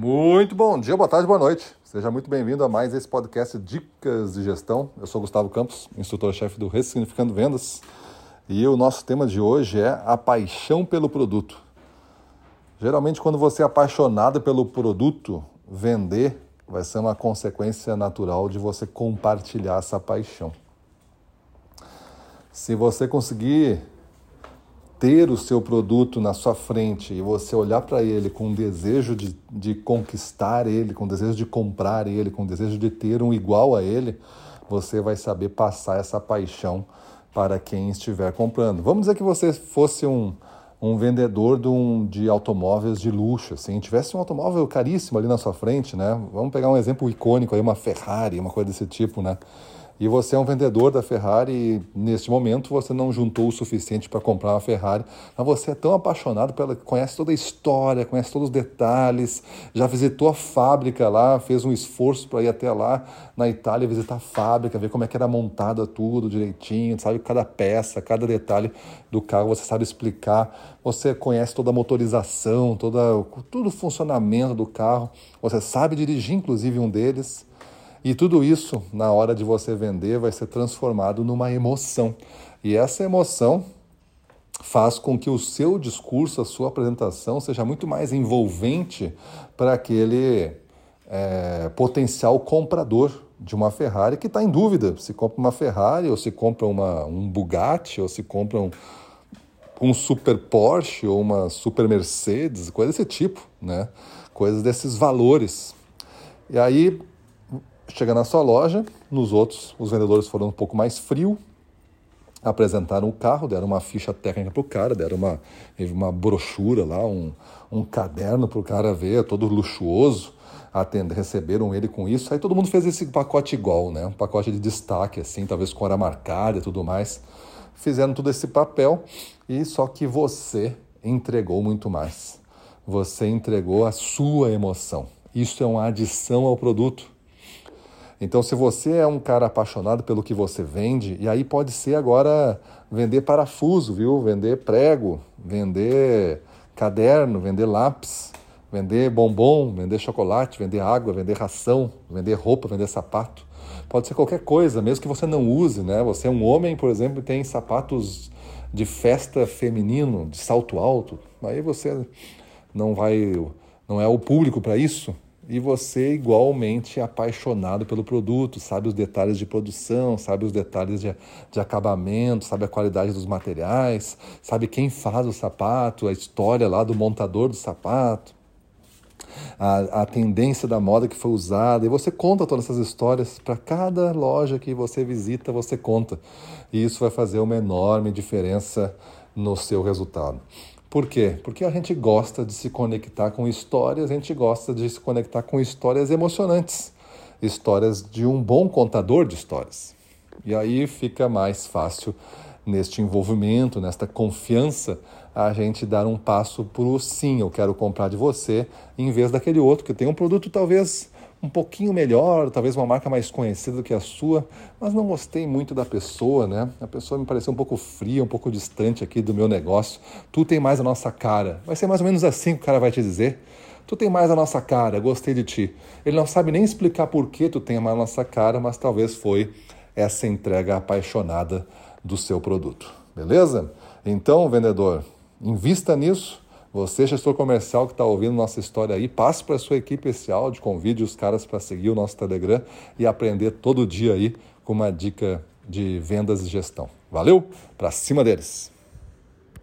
Muito bom dia, boa tarde, boa noite. Seja muito bem-vindo a mais esse podcast Dicas de Gestão. Eu sou Gustavo Campos, instrutor-chefe do Ressignificando Vendas. E o nosso tema de hoje é a paixão pelo produto. Geralmente, quando você é apaixonado pelo produto, vender vai ser uma consequência natural de você compartilhar essa paixão. Se você conseguir ter o seu produto na sua frente e você olhar para ele com desejo de, de conquistar ele, com desejo de comprar ele, com desejo de ter um igual a ele, você vai saber passar essa paixão para quem estiver comprando. Vamos dizer que você fosse um, um vendedor de, um, de automóveis de luxo, assim, tivesse um automóvel caríssimo ali na sua frente, né? Vamos pegar um exemplo icônico aí, uma Ferrari, uma coisa desse tipo, né? E você é um vendedor da Ferrari e neste momento você não juntou o suficiente para comprar uma Ferrari, mas você é tão apaixonado pela conhece toda a história, conhece todos os detalhes, já visitou a fábrica lá, fez um esforço para ir até lá na Itália visitar a fábrica, ver como é que era montada tudo direitinho, sabe? Cada peça, cada detalhe do carro, você sabe explicar, você conhece toda a motorização, toda todo o funcionamento do carro, você sabe dirigir inclusive um deles. E tudo isso, na hora de você vender, vai ser transformado numa emoção. E essa emoção faz com que o seu discurso, a sua apresentação, seja muito mais envolvente para aquele é, potencial comprador de uma Ferrari que está em dúvida se compra uma Ferrari ou se compra uma, um Bugatti ou se compra um, um super Porsche ou uma super Mercedes, coisa desse tipo, né? Coisas desses valores. E aí chega na sua loja, nos outros os vendedores foram um pouco mais frio, apresentaram o carro, deram uma ficha técnica para o cara, deram uma, uma brochura lá, um, um caderno para o cara ver, todo luxuoso, atender, receberam ele com isso. Aí todo mundo fez esse pacote igual, né? um pacote de destaque, assim, talvez com hora marcada e tudo mais. Fizeram todo esse papel e só que você entregou muito mais. Você entregou a sua emoção. Isso é uma adição ao produto. Então, se você é um cara apaixonado pelo que você vende, e aí pode ser agora vender parafuso, viu? Vender prego, vender caderno, vender lápis, vender bombom, vender chocolate, vender água, vender ração, vender roupa, vender sapato. Pode ser qualquer coisa, mesmo que você não use, né? Você é um homem, por exemplo, e tem sapatos de festa feminino, de salto alto. Aí você não vai, não é o público para isso e você igualmente apaixonado pelo produto, sabe os detalhes de produção, sabe os detalhes de, de acabamento, sabe a qualidade dos materiais, sabe quem faz o sapato, a história lá do montador do sapato, a, a tendência da moda que foi usada, e você conta todas essas histórias para cada loja que você visita, você conta. E isso vai fazer uma enorme diferença no seu resultado. Por quê? Porque a gente gosta de se conectar com histórias, a gente gosta de se conectar com histórias emocionantes, histórias de um bom contador de histórias. E aí fica mais fácil neste envolvimento, nesta confiança, a gente dar um passo para o sim, eu quero comprar de você, em vez daquele outro que tem um produto talvez um pouquinho melhor, talvez uma marca mais conhecida do que a sua, mas não gostei muito da pessoa, né? A pessoa me pareceu um pouco fria, um pouco distante aqui do meu negócio. Tu tem mais a nossa cara. Vai ser mais ou menos assim que o cara vai te dizer. Tu tem mais a nossa cara, gostei de ti. Ele não sabe nem explicar por que tu tem mais a nossa cara, mas talvez foi essa entrega apaixonada do seu produto. Beleza? Então, vendedor, invista nisso você, gestor comercial que está ouvindo nossa história aí, passe para a sua equipe esse áudio, convide os caras para seguir o nosso Telegram e aprender todo dia aí com uma dica de vendas e gestão. Valeu? Para cima deles!